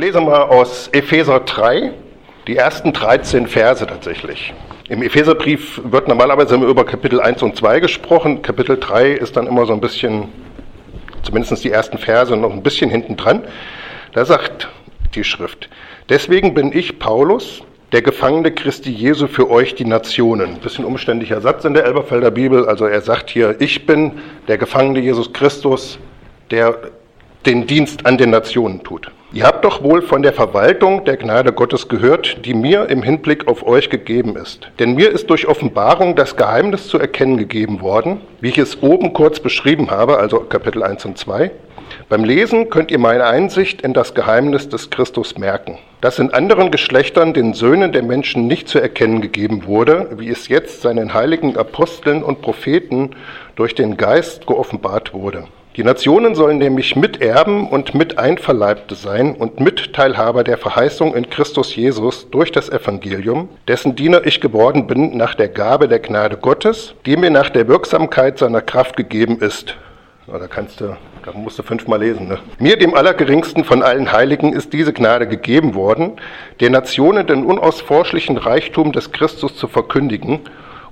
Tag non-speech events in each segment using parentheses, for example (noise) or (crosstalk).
lese mal aus Epheser 3, die ersten 13 Verse tatsächlich. Im Epheserbrief wird normalerweise immer über Kapitel 1 und 2 gesprochen. Kapitel 3 ist dann immer so ein bisschen, zumindest die ersten Verse, noch ein bisschen hinten dran. Da sagt die Schrift, deswegen bin ich Paulus, der Gefangene Christi Jesu für euch die Nationen. Ein bisschen umständlicher Satz in der Elberfelder Bibel. Also er sagt hier, ich bin der Gefangene Jesus Christus, der den Dienst an den Nationen tut. Ihr habt doch wohl von der Verwaltung der Gnade Gottes gehört, die mir im Hinblick auf euch gegeben ist. Denn mir ist durch Offenbarung das Geheimnis zu erkennen gegeben worden, wie ich es oben kurz beschrieben habe, also Kapitel 1 und 2. Beim Lesen könnt ihr meine Einsicht in das Geheimnis des Christus merken, das in anderen Geschlechtern den Söhnen der Menschen nicht zu erkennen gegeben wurde, wie es jetzt seinen heiligen Aposteln und Propheten durch den Geist geoffenbart wurde. Die Nationen sollen nämlich Miterben und Miteinverleibte sein und Mitteilhaber der Verheißung in Christus Jesus durch das Evangelium, dessen Diener ich geworden bin nach der Gabe der Gnade Gottes, die mir nach der Wirksamkeit seiner Kraft gegeben ist. da kannst du, da musst du fünfmal lesen. Ne? Mir, dem Allergeringsten von allen Heiligen, ist diese Gnade gegeben worden, der Nationen den unausforschlichen Reichtum des Christus zu verkündigen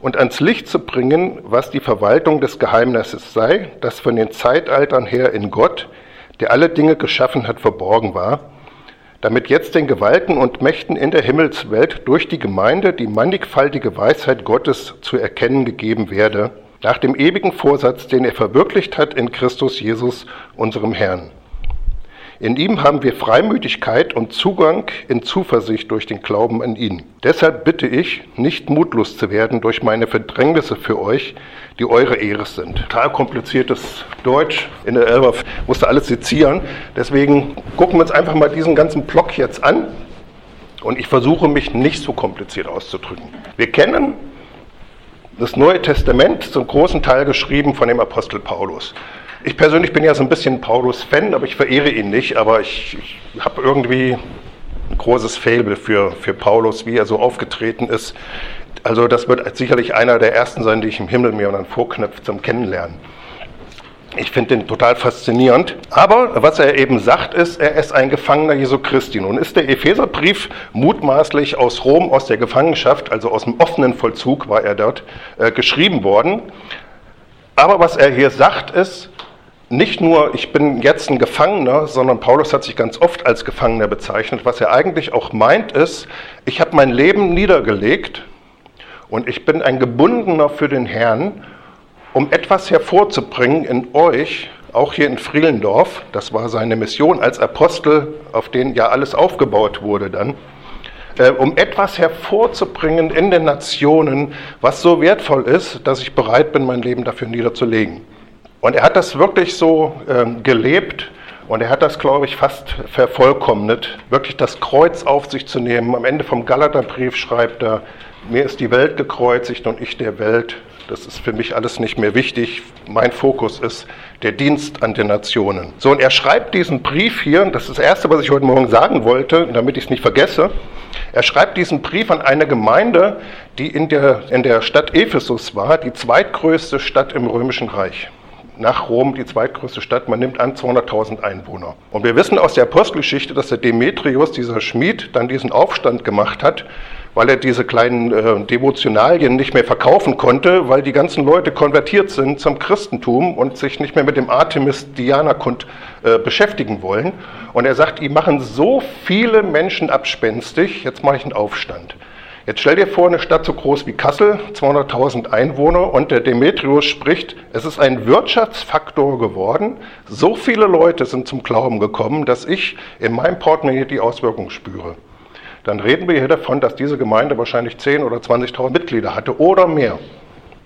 und ans Licht zu bringen, was die Verwaltung des Geheimnisses sei, das von den Zeitaltern her in Gott, der alle Dinge geschaffen hat, verborgen war, damit jetzt den Gewalten und Mächten in der Himmelswelt durch die Gemeinde die mannigfaltige Weisheit Gottes zu erkennen gegeben werde, nach dem ewigen Vorsatz, den er verwirklicht hat in Christus Jesus, unserem Herrn. In ihm haben wir Freimütigkeit und Zugang in Zuversicht durch den Glauben an ihn. Deshalb bitte ich, nicht mutlos zu werden durch meine Verdrängnisse für euch, die eure Ehre sind. Total kompliziertes Deutsch. In der Elber musste alles sezieren. Deswegen gucken wir uns einfach mal diesen ganzen Block jetzt an. Und ich versuche mich nicht so kompliziert auszudrücken. Wir kennen das Neue Testament zum großen Teil geschrieben von dem Apostel Paulus. Ich persönlich bin ja so ein bisschen Paulus-Fan, aber ich verehre ihn nicht. Aber ich, ich habe irgendwie ein großes Faible für, für Paulus, wie er so aufgetreten ist. Also das wird sicherlich einer der ersten sein, die ich im Himmel mir dann vorknöpfe zum Kennenlernen. Ich finde den total faszinierend. Aber was er eben sagt, ist, er ist ein Gefangener Jesu Christi. Nun ist der Epheserbrief mutmaßlich aus Rom, aus der Gefangenschaft, also aus dem offenen Vollzug war er dort, äh, geschrieben worden. Aber was er hier sagt, ist, nicht nur, ich bin jetzt ein Gefangener, sondern Paulus hat sich ganz oft als Gefangener bezeichnet. Was er eigentlich auch meint ist, ich habe mein Leben niedergelegt und ich bin ein Gebundener für den Herrn, um etwas hervorzubringen in euch, auch hier in Frielendorf. Das war seine Mission als Apostel, auf den ja alles aufgebaut wurde dann. Äh, um etwas hervorzubringen in den Nationen, was so wertvoll ist, dass ich bereit bin, mein Leben dafür niederzulegen. Und er hat das wirklich so ähm, gelebt und er hat das, glaube ich, fast vervollkommnet, wirklich das Kreuz auf sich zu nehmen. Am Ende vom Galaterbrief schreibt er, mir ist die Welt gekreuzigt und ich der Welt. Das ist für mich alles nicht mehr wichtig. Mein Fokus ist der Dienst an den Nationen. So, und er schreibt diesen Brief hier, das ist das Erste, was ich heute Morgen sagen wollte, damit ich es nicht vergesse. Er schreibt diesen Brief an eine Gemeinde, die in der, in der Stadt Ephesus war, die zweitgrößte Stadt im Römischen Reich nach Rom die zweitgrößte Stadt. Man nimmt an 200.000 Einwohner. Und wir wissen aus der Apostelgeschichte, dass der Demetrius, dieser Schmied, dann diesen Aufstand gemacht hat, weil er diese kleinen äh, Devotionalien nicht mehr verkaufen konnte, weil die ganzen Leute konvertiert sind zum Christentum und sich nicht mehr mit dem Artemis-Diana-Kult äh, beschäftigen wollen. Und er sagt, die machen so viele Menschen abspenstig, jetzt mache ich einen Aufstand. Jetzt stell dir vor, eine Stadt so groß wie Kassel, 200.000 Einwohner, und der Demetrius spricht, es ist ein Wirtschaftsfaktor geworden. So viele Leute sind zum Glauben gekommen, dass ich in meinem Portemonnaie die Auswirkungen spüre. Dann reden wir hier davon, dass diese Gemeinde wahrscheinlich 10.000 oder 20.000 Mitglieder hatte oder mehr.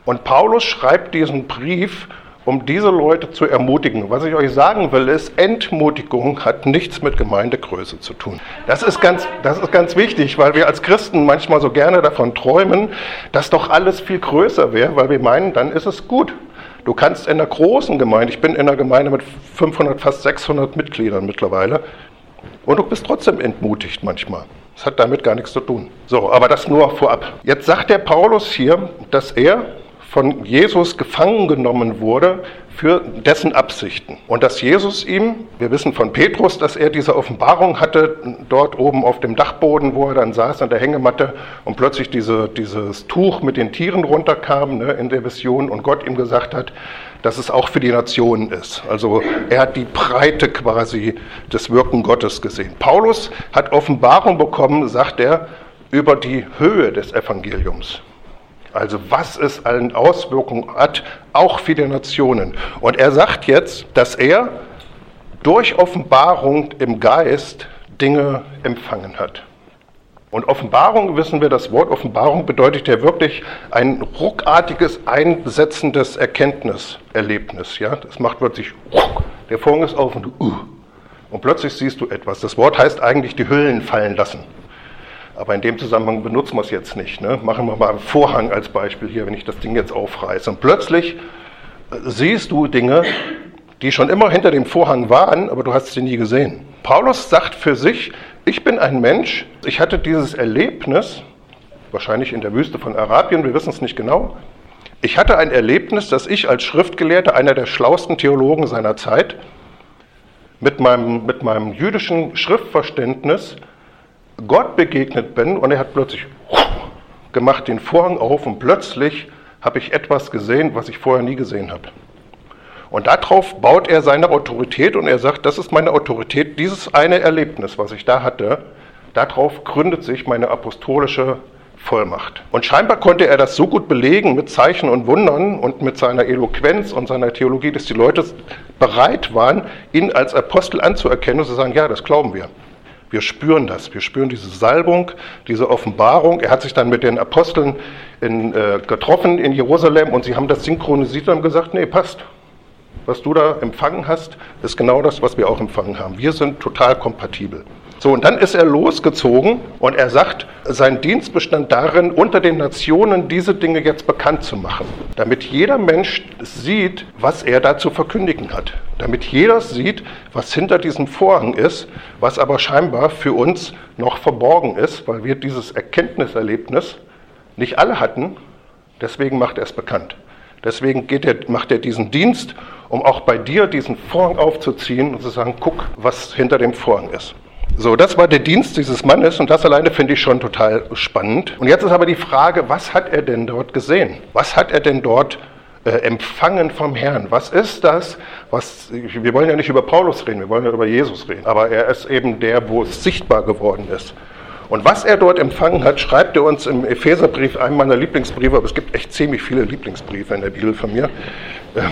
Und Paulus schreibt diesen Brief um diese Leute zu ermutigen. Was ich euch sagen will, ist, Entmutigung hat nichts mit Gemeindegröße zu tun. Das ist ganz, das ist ganz wichtig, weil wir als Christen manchmal so gerne davon träumen, dass doch alles viel größer wäre, weil wir meinen, dann ist es gut. Du kannst in einer großen Gemeinde, ich bin in einer Gemeinde mit 500, fast 600 Mitgliedern mittlerweile, und du bist trotzdem entmutigt manchmal. Das hat damit gar nichts zu tun. So, aber das nur vorab. Jetzt sagt der Paulus hier, dass er von Jesus gefangen genommen wurde für dessen Absichten. Und dass Jesus ihm, wir wissen von Petrus, dass er diese Offenbarung hatte, dort oben auf dem Dachboden, wo er dann saß an der Hängematte und plötzlich diese, dieses Tuch mit den Tieren runterkam ne, in der Vision und Gott ihm gesagt hat, dass es auch für die Nationen ist. Also er hat die Breite quasi des Wirken Gottes gesehen. Paulus hat Offenbarung bekommen, sagt er, über die Höhe des Evangeliums. Also was es allen Auswirkungen hat, auch für die Nationen. Und er sagt jetzt, dass er durch Offenbarung im Geist Dinge empfangen hat. Und Offenbarung, wissen wir, das Wort Offenbarung bedeutet ja wirklich ein ruckartiges, einsetzendes Erkenntniserlebnis. Ja? Das macht wirklich, der Vorhang ist auf und du, uh, und plötzlich siehst du etwas. Das Wort heißt eigentlich die Hüllen fallen lassen. Aber in dem Zusammenhang benutzen wir es jetzt nicht. Ne? Machen wir mal einen Vorhang als Beispiel hier, wenn ich das Ding jetzt aufreiße. Und plötzlich äh, siehst du Dinge, die schon immer hinter dem Vorhang waren, aber du hast sie nie gesehen. Paulus sagt für sich, ich bin ein Mensch, ich hatte dieses Erlebnis, wahrscheinlich in der Wüste von Arabien, wir wissen es nicht genau. Ich hatte ein Erlebnis, dass ich als Schriftgelehrter, einer der schlauesten Theologen seiner Zeit, mit meinem, mit meinem jüdischen Schriftverständnis Gott begegnet bin und er hat plötzlich gemacht den Vorhang auf und plötzlich habe ich etwas gesehen, was ich vorher nie gesehen habe. Und darauf baut er seine Autorität und er sagt, das ist meine Autorität, dieses eine Erlebnis, was ich da hatte, darauf gründet sich meine apostolische Vollmacht. Und scheinbar konnte er das so gut belegen mit Zeichen und Wundern und mit seiner Eloquenz und seiner Theologie, dass die Leute bereit waren, ihn als Apostel anzuerkennen und zu sagen, ja, das glauben wir. Wir spüren das. Wir spüren diese Salbung, diese Offenbarung. Er hat sich dann mit den Aposteln in, äh, getroffen in Jerusalem und sie haben das synchronisiert und haben gesagt, nee, passt was du da empfangen hast, ist genau das, was wir auch empfangen haben. Wir sind total kompatibel. So, und dann ist er losgezogen und er sagt, sein Dienst bestand darin, unter den Nationen diese Dinge jetzt bekannt zu machen, damit jeder Mensch sieht, was er da zu verkündigen hat, damit jeder sieht, was hinter diesem Vorhang ist, was aber scheinbar für uns noch verborgen ist, weil wir dieses Erkenntniserlebnis nicht alle hatten, deswegen macht er es bekannt. Deswegen er, macht er diesen Dienst um auch bei dir diesen Vorhang aufzuziehen und zu sagen, guck, was hinter dem Vorhang ist. So, das war der Dienst dieses Mannes und das alleine finde ich schon total spannend. Und jetzt ist aber die Frage, was hat er denn dort gesehen? Was hat er denn dort äh, empfangen vom Herrn? Was ist das, was, wir wollen ja nicht über Paulus reden, wir wollen ja über Jesus reden, aber er ist eben der, wo es sichtbar geworden ist. Und was er dort empfangen hat, schreibt er uns im Epheserbrief, einem meiner Lieblingsbriefe, aber es gibt echt ziemlich viele Lieblingsbriefe in der Bibel von mir. (laughs)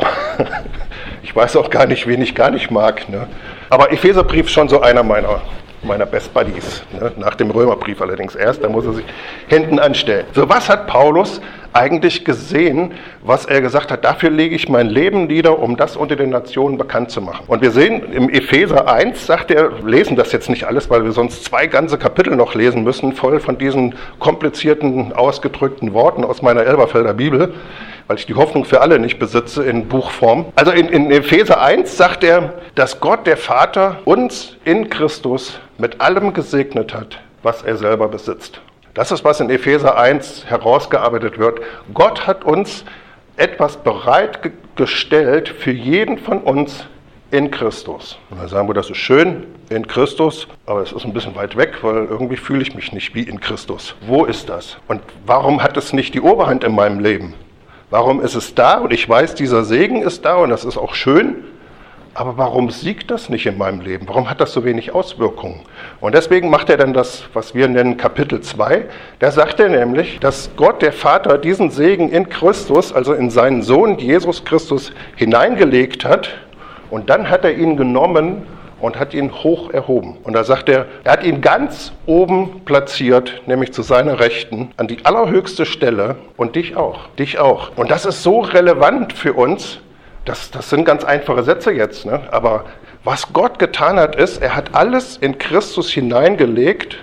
Ich weiß auch gar nicht, wen ich gar nicht mag. Ne? Aber Epheserbrief ist schon so einer meiner, meiner Best Buddies. Ne? Nach dem Römerbrief allerdings erst, da muss er sich hinten anstellen. So, was hat Paulus eigentlich gesehen, was er gesagt hat, dafür lege ich mein Leben nieder, um das unter den Nationen bekannt zu machen. Und wir sehen im Epheser 1, sagt er, lesen das jetzt nicht alles, weil wir sonst zwei ganze Kapitel noch lesen müssen, voll von diesen komplizierten, ausgedrückten Worten aus meiner Elberfelder Bibel weil ich die Hoffnung für alle nicht besitze in Buchform. Also in, in Epheser 1 sagt er, dass Gott, der Vater, uns in Christus mit allem gesegnet hat, was er selber besitzt. Das ist, was in Epheser 1 herausgearbeitet wird. Gott hat uns etwas bereitgestellt für jeden von uns in Christus. Und dann sagen wir, das ist schön in Christus, aber es ist ein bisschen weit weg, weil irgendwie fühle ich mich nicht wie in Christus. Wo ist das? Und warum hat es nicht die Oberhand in meinem Leben? Warum ist es da? Und ich weiß, dieser Segen ist da und das ist auch schön. Aber warum siegt das nicht in meinem Leben? Warum hat das so wenig Auswirkungen? Und deswegen macht er dann das, was wir nennen Kapitel 2. Da sagt er nämlich, dass Gott, der Vater, diesen Segen in Christus, also in seinen Sohn Jesus Christus, hineingelegt hat. Und dann hat er ihn genommen und hat ihn hoch erhoben. Und da sagt er, er hat ihn ganz oben platziert, nämlich zu seiner Rechten, an die allerhöchste Stelle und dich auch, dich auch. Und das ist so relevant für uns, das, das sind ganz einfache Sätze jetzt, ne? aber was Gott getan hat, ist, er hat alles in Christus hineingelegt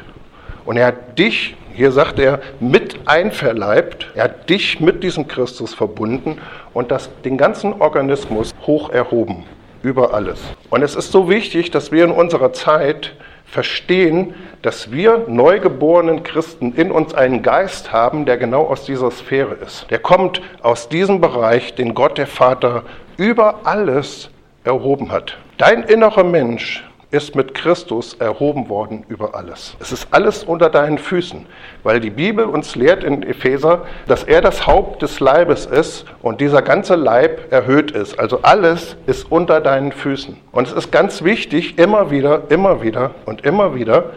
und er hat dich, hier sagt er, mit einverleibt, er hat dich mit diesem Christus verbunden und das, den ganzen Organismus hoch erhoben über alles. Und es ist so wichtig, dass wir in unserer Zeit verstehen, dass wir neugeborenen Christen in uns einen Geist haben, der genau aus dieser Sphäre ist. Der kommt aus diesem Bereich, den Gott der Vater über alles erhoben hat. Dein innerer Mensch ist mit Christus erhoben worden über alles. Es ist alles unter deinen Füßen, weil die Bibel uns lehrt in Epheser, dass er das Haupt des Leibes ist und dieser ganze Leib erhöht ist. Also alles ist unter deinen Füßen. Und es ist ganz wichtig, immer wieder, immer wieder und immer wieder,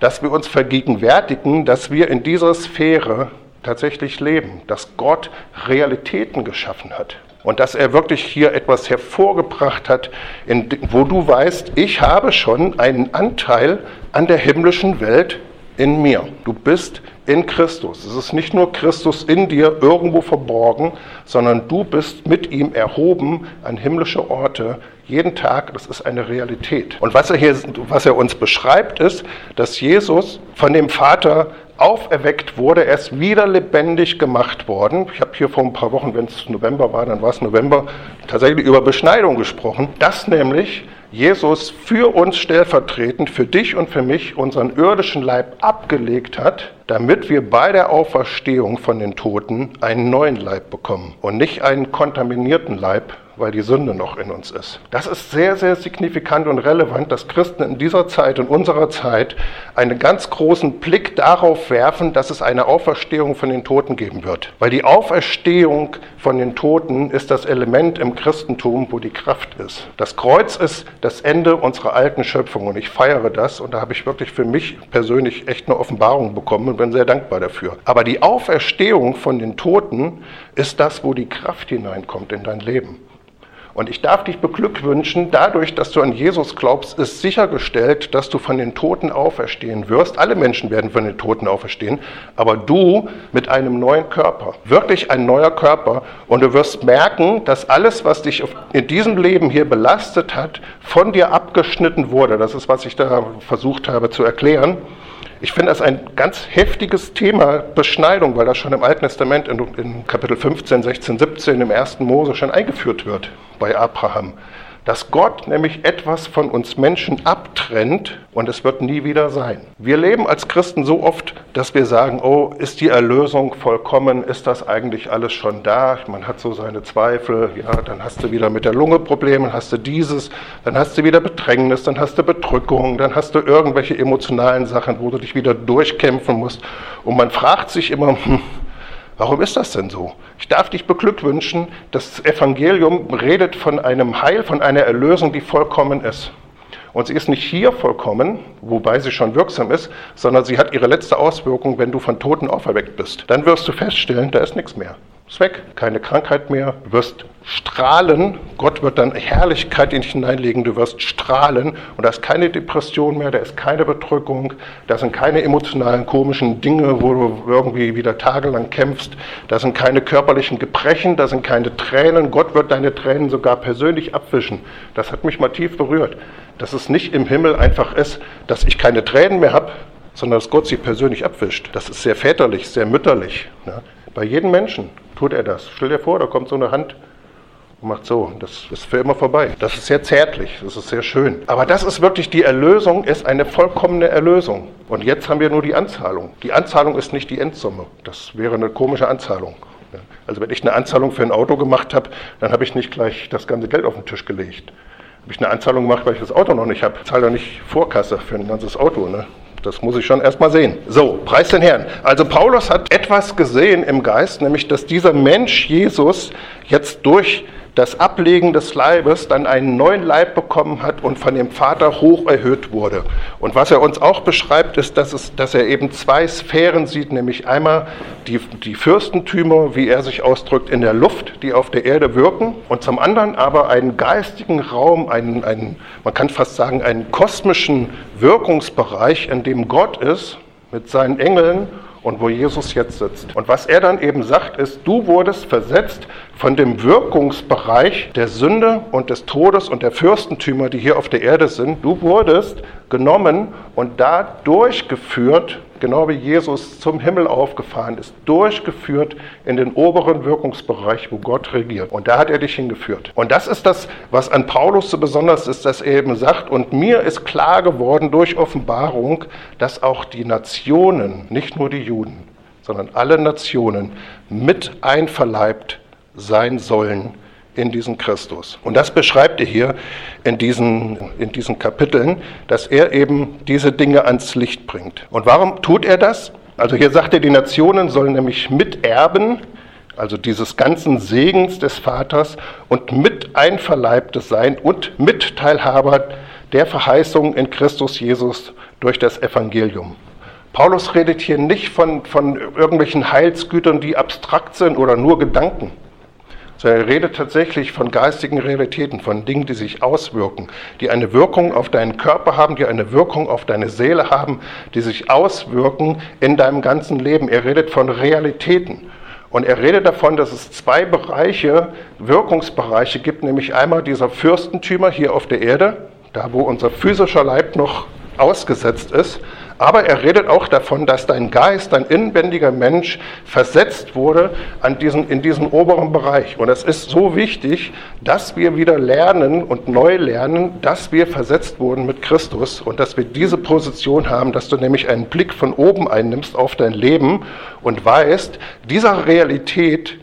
dass wir uns vergegenwärtigen, dass wir in dieser Sphäre tatsächlich leben, dass Gott Realitäten geschaffen hat und dass er wirklich hier etwas hervorgebracht hat, in, wo du weißt, ich habe schon einen Anteil an der himmlischen Welt in mir. Du bist in Christus. Es ist nicht nur Christus in dir irgendwo verborgen, sondern du bist mit ihm erhoben an himmlische Orte jeden Tag. Das ist eine Realität. Und was er hier, was er uns beschreibt, ist, dass Jesus von dem Vater auferweckt wurde, er ist wieder lebendig gemacht worden. Ich habe hier vor ein paar Wochen, wenn es November war, dann war es November, tatsächlich über Beschneidung gesprochen. Dass nämlich Jesus für uns stellvertretend, für dich und für mich unseren irdischen Leib abgelegt hat, damit wir bei der Auferstehung von den Toten einen neuen Leib bekommen und nicht einen kontaminierten Leib, weil die Sünde noch in uns ist. Das ist sehr, sehr signifikant und relevant, dass Christen in dieser Zeit, in unserer Zeit, einen ganz großen Blick darauf werfen, dass es eine Auferstehung von den Toten geben wird. Weil die Auferstehung von den Toten ist das Element im Christentum, wo die Kraft ist. Das Kreuz ist das Ende unserer alten Schöpfung und ich feiere das und da habe ich wirklich für mich persönlich echt eine Offenbarung bekommen und bin sehr dankbar dafür. Aber die Auferstehung von den Toten ist das, wo die Kraft hineinkommt in dein Leben. Und ich darf dich beglückwünschen, dadurch, dass du an Jesus glaubst, ist sichergestellt, dass du von den Toten auferstehen wirst. Alle Menschen werden von den Toten auferstehen, aber du mit einem neuen Körper. Wirklich ein neuer Körper. Und du wirst merken, dass alles, was dich in diesem Leben hier belastet hat, von dir abgeschnitten wurde. Das ist, was ich da versucht habe zu erklären. Ich finde das ein ganz heftiges Thema, Beschneidung, weil das schon im Alten Testament in, in Kapitel 15, 16, 17 im ersten Mose schon eingeführt wird bei Abraham dass Gott nämlich etwas von uns Menschen abtrennt und es wird nie wieder sein. Wir leben als Christen so oft, dass wir sagen, oh, ist die Erlösung vollkommen, ist das eigentlich alles schon da? Man hat so seine Zweifel, ja, dann hast du wieder mit der Lunge Probleme, dann hast du dieses, dann hast du wieder Bedrängnis, dann hast du Bedrückung, dann hast du irgendwelche emotionalen Sachen, wo du dich wieder durchkämpfen musst und man fragt sich immer, (laughs) hm, Warum ist das denn so? Ich darf dich beglückwünschen, das Evangelium redet von einem Heil, von einer Erlösung, die vollkommen ist. Und sie ist nicht hier vollkommen, wobei sie schon wirksam ist, sondern sie hat ihre letzte Auswirkung, wenn du von Toten auferweckt bist. Dann wirst du feststellen, da ist nichts mehr. Ist weg, keine Krankheit mehr, du wirst strahlen, Gott wird dann Herrlichkeit in dich hineinlegen, du wirst strahlen und da ist keine Depression mehr, da ist keine Bedrückung, da sind keine emotionalen komischen Dinge, wo du irgendwie wieder tagelang kämpfst, da sind keine körperlichen Gebrechen, da sind keine Tränen, Gott wird deine Tränen sogar persönlich abwischen. Das hat mich mal tief berührt, dass es nicht im Himmel einfach ist, dass ich keine Tränen mehr habe, sondern dass Gott sie persönlich abwischt. Das ist sehr väterlich, sehr mütterlich. Ne? Bei jedem Menschen tut er das. Stell dir vor, da kommt so eine Hand macht so. Das ist für immer vorbei. Das ist sehr zärtlich, das ist sehr schön. Aber das ist wirklich die Erlösung, ist eine vollkommene Erlösung. Und jetzt haben wir nur die Anzahlung. Die Anzahlung ist nicht die Endsumme. Das wäre eine komische Anzahlung. Also wenn ich eine Anzahlung für ein Auto gemacht habe, dann habe ich nicht gleich das ganze Geld auf den Tisch gelegt. Habe ich eine Anzahlung gemacht, weil ich das Auto noch nicht habe. Zahle doch nicht Vorkasse für ein ganzes Auto. Ne? Das muss ich schon erstmal sehen. So, preis den Herrn. Also Paulus hat etwas gesehen im Geist, nämlich dass dieser Mensch Jesus jetzt durch das Ablegen des Leibes dann einen neuen Leib bekommen hat und von dem Vater hoch erhöht wurde. Und was er uns auch beschreibt, ist, dass, es, dass er eben zwei Sphären sieht, nämlich einmal die, die Fürstentümer, wie er sich ausdrückt, in der Luft, die auf der Erde wirken, und zum anderen aber einen geistigen Raum, einen, einen man kann fast sagen, einen kosmischen Wirkungsbereich, in dem Gott ist mit seinen Engeln und wo Jesus jetzt sitzt. Und was er dann eben sagt, ist, du wurdest versetzt von dem Wirkungsbereich der Sünde und des Todes und der Fürstentümer, die hier auf der Erde sind. Du wurdest genommen und da durchgeführt genau wie Jesus zum Himmel aufgefahren ist, durchgeführt in den oberen Wirkungsbereich, wo Gott regiert. Und da hat er dich hingeführt. Und das ist das, was an Paulus so besonders ist, dass er eben sagt, und mir ist klar geworden durch Offenbarung, dass auch die Nationen, nicht nur die Juden, sondern alle Nationen mit einverleibt sein sollen in diesen Christus. Und das beschreibt er hier in diesen, in diesen Kapiteln, dass er eben diese Dinge ans Licht bringt. Und warum tut er das? Also hier sagt er, die Nationen sollen nämlich miterben, also dieses ganzen Segens des Vaters und mit Einverleibtes sein und Mitteilhaber der Verheißung in Christus Jesus durch das Evangelium. Paulus redet hier nicht von, von irgendwelchen Heilsgütern, die abstrakt sind oder nur Gedanken, sondern er redet tatsächlich von geistigen Realitäten, von Dingen, die sich auswirken, die eine Wirkung auf deinen Körper haben, die eine Wirkung auf deine Seele haben, die sich auswirken in deinem ganzen Leben. Er redet von Realitäten. Und er redet davon, dass es zwei Bereiche, Wirkungsbereiche gibt, nämlich einmal dieser Fürstentümer hier auf der Erde, da wo unser physischer Leib noch ausgesetzt ist, aber er redet auch davon, dass dein Geist, dein inwendiger Mensch versetzt wurde an diesen, in diesen oberen Bereich. Und es ist so wichtig, dass wir wieder lernen und neu lernen, dass wir versetzt wurden mit Christus und dass wir diese Position haben, dass du nämlich einen Blick von oben einnimmst auf dein Leben und weißt, dieser Realität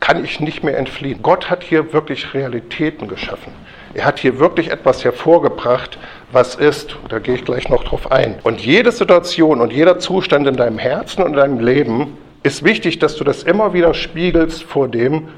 kann ich nicht mehr entfliehen. Gott hat hier wirklich Realitäten geschaffen. Er hat hier wirklich etwas hervorgebracht, was ist. Da gehe ich gleich noch drauf ein. Und jede Situation und jeder Zustand in deinem Herzen und in deinem Leben ist wichtig, dass du das immer wieder spiegelst vor dem,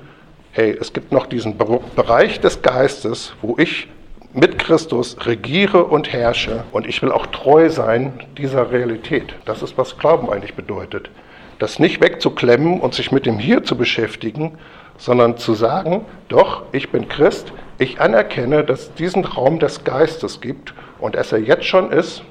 hey, es gibt noch diesen Bereich des Geistes, wo ich mit Christus regiere und herrsche und ich will auch treu sein dieser Realität. Das ist, was Glauben eigentlich bedeutet. Das nicht wegzuklemmen und sich mit dem Hier zu beschäftigen, sondern zu sagen, doch, ich bin Christ, ich anerkenne, dass es diesen Raum des Geistes gibt und dass er jetzt schon ist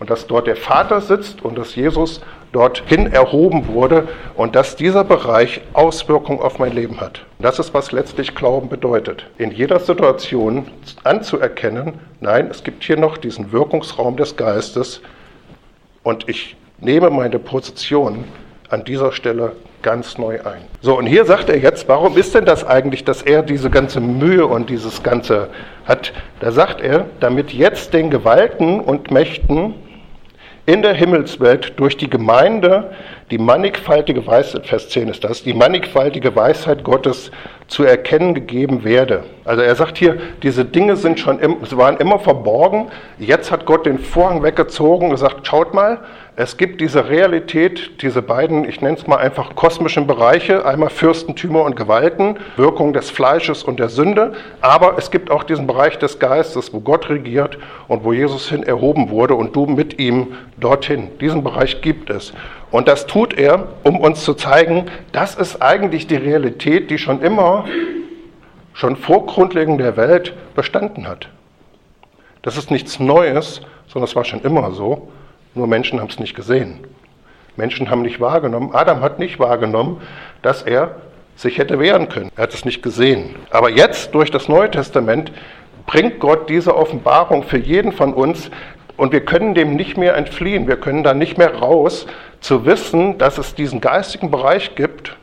und dass dort der Vater sitzt und dass Jesus dorthin erhoben wurde und dass dieser Bereich Auswirkungen auf mein Leben hat. Das ist, was letztlich Glauben bedeutet. In jeder Situation anzuerkennen, nein, es gibt hier noch diesen Wirkungsraum des Geistes und ich nehme meine Position an dieser Stelle ganz neu ein. So, und hier sagt er jetzt, warum ist denn das eigentlich, dass er diese ganze Mühe und dieses Ganze hat? Da sagt er, damit jetzt den Gewalten und Mächten in der Himmelswelt durch die Gemeinde die mannigfaltige Weisheit, Vers 10 ist das, die mannigfaltige Weisheit Gottes zu erkennen gegeben werde. Also er sagt hier, diese Dinge sind schon, sie waren immer verborgen, jetzt hat Gott den Vorhang weggezogen und gesagt, schaut mal, es gibt diese Realität, diese beiden, ich nenne es mal einfach kosmischen Bereiche, einmal Fürstentümer und Gewalten, Wirkung des Fleisches und der Sünde, aber es gibt auch diesen Bereich des Geistes, wo Gott regiert und wo Jesus hin erhoben wurde und du mit ihm dorthin. Diesen Bereich gibt es. Und das tut er, um uns zu zeigen, das ist eigentlich die Realität, die schon immer, schon vor Grundlegung der Welt bestanden hat. Das ist nichts Neues, sondern es war schon immer so. Nur Menschen haben es nicht gesehen. Menschen haben nicht wahrgenommen. Adam hat nicht wahrgenommen, dass er sich hätte wehren können. Er hat es nicht gesehen. Aber jetzt durch das Neue Testament bringt Gott diese Offenbarung für jeden von uns und wir können dem nicht mehr entfliehen. Wir können da nicht mehr raus, zu wissen, dass es diesen geistigen Bereich gibt,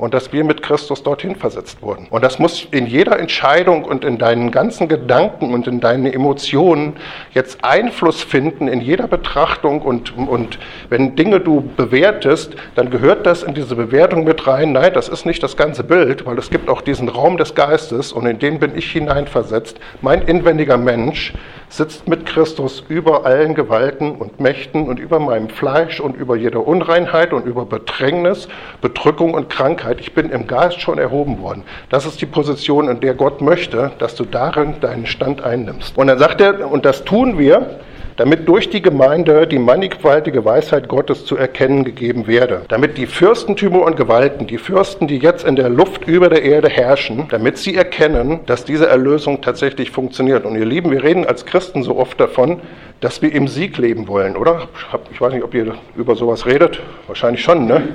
und dass wir mit Christus dorthin versetzt wurden. Und das muss in jeder Entscheidung und in deinen ganzen Gedanken und in deinen Emotionen jetzt Einfluss finden, in jeder Betrachtung und, und wenn Dinge du bewertest, dann gehört das in diese Bewertung mit rein. Nein, das ist nicht das ganze Bild, weil es gibt auch diesen Raum des Geistes und in den bin ich hineinversetzt. Mein inwendiger Mensch sitzt mit Christus über allen Gewalten und Mächten und über meinem Fleisch und über jeder Unreinheit und über Bedrängnis, Bedrückung und Krankheit ich bin im Geist schon erhoben worden. Das ist die Position, in der Gott möchte, dass du darin deinen Stand einnimmst. Und dann sagt er, und das tun wir, damit durch die Gemeinde die mannigfaltige Weisheit Gottes zu erkennen gegeben werde, damit die Fürstentümer und Gewalten, die Fürsten, die jetzt in der Luft über der Erde herrschen, damit sie erkennen, dass diese Erlösung tatsächlich funktioniert. Und ihr Lieben, wir reden als Christen so oft davon, dass wir im Sieg leben wollen, oder? Ich weiß nicht, ob ihr über sowas redet. Wahrscheinlich schon, ne?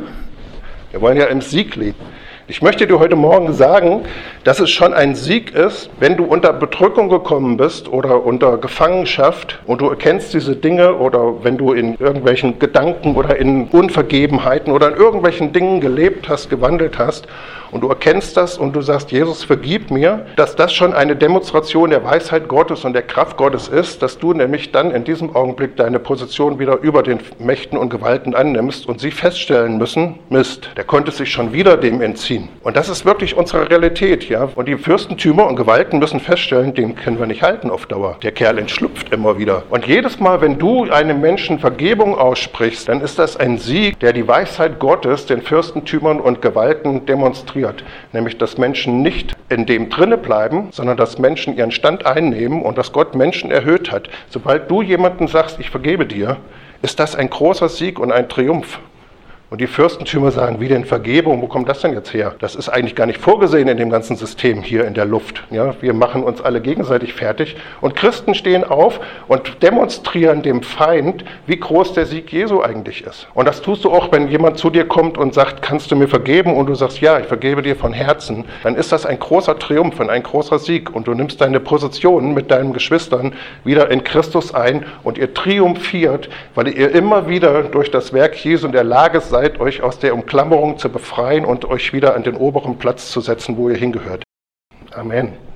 Wir wollen ja im Sieg leben. Ich möchte dir heute Morgen sagen, dass es schon ein Sieg ist, wenn du unter Bedrückung gekommen bist oder unter Gefangenschaft und du erkennst diese Dinge oder wenn du in irgendwelchen Gedanken oder in Unvergebenheiten oder in irgendwelchen Dingen gelebt hast, gewandelt hast und du erkennst das und du sagst, Jesus, vergib mir, dass das schon eine Demonstration der Weisheit Gottes und der Kraft Gottes ist, dass du nämlich dann in diesem Augenblick deine Position wieder über den Mächten und Gewalten annimmst und sie feststellen müssen, Mist, der konnte sich schon wieder dem entziehen. Und das ist wirklich unsere Realität, ja. Und die Fürstentümer und Gewalten müssen feststellen, den können wir nicht halten auf Dauer. Der Kerl entschlüpft immer wieder. Und jedes Mal, wenn du einem Menschen Vergebung aussprichst, dann ist das ein Sieg, der die Weisheit Gottes den Fürstentümern und Gewalten demonstriert. Nämlich, dass Menschen nicht in dem drinne bleiben, sondern dass Menschen ihren Stand einnehmen und dass Gott Menschen erhöht hat. Sobald du jemandem sagst, ich vergebe dir, ist das ein großer Sieg und ein Triumph. Und die Fürstentümer sagen, wie denn Vergebung, wo kommt das denn jetzt her? Das ist eigentlich gar nicht vorgesehen in dem ganzen System hier in der Luft. Ja, wir machen uns alle gegenseitig fertig. Und Christen stehen auf und demonstrieren dem Feind, wie groß der Sieg Jesu eigentlich ist. Und das tust du auch, wenn jemand zu dir kommt und sagt, kannst du mir vergeben? Und du sagst, ja, ich vergebe dir von Herzen. Dann ist das ein großer Triumph und ein großer Sieg. Und du nimmst deine Position mit deinen Geschwistern wieder in Christus ein und ihr triumphiert, weil ihr immer wieder durch das Werk Jesu in der Lage seid, seid, euch aus der Umklammerung zu befreien und euch wieder an den oberen Platz zu setzen, wo ihr hingehört. Amen.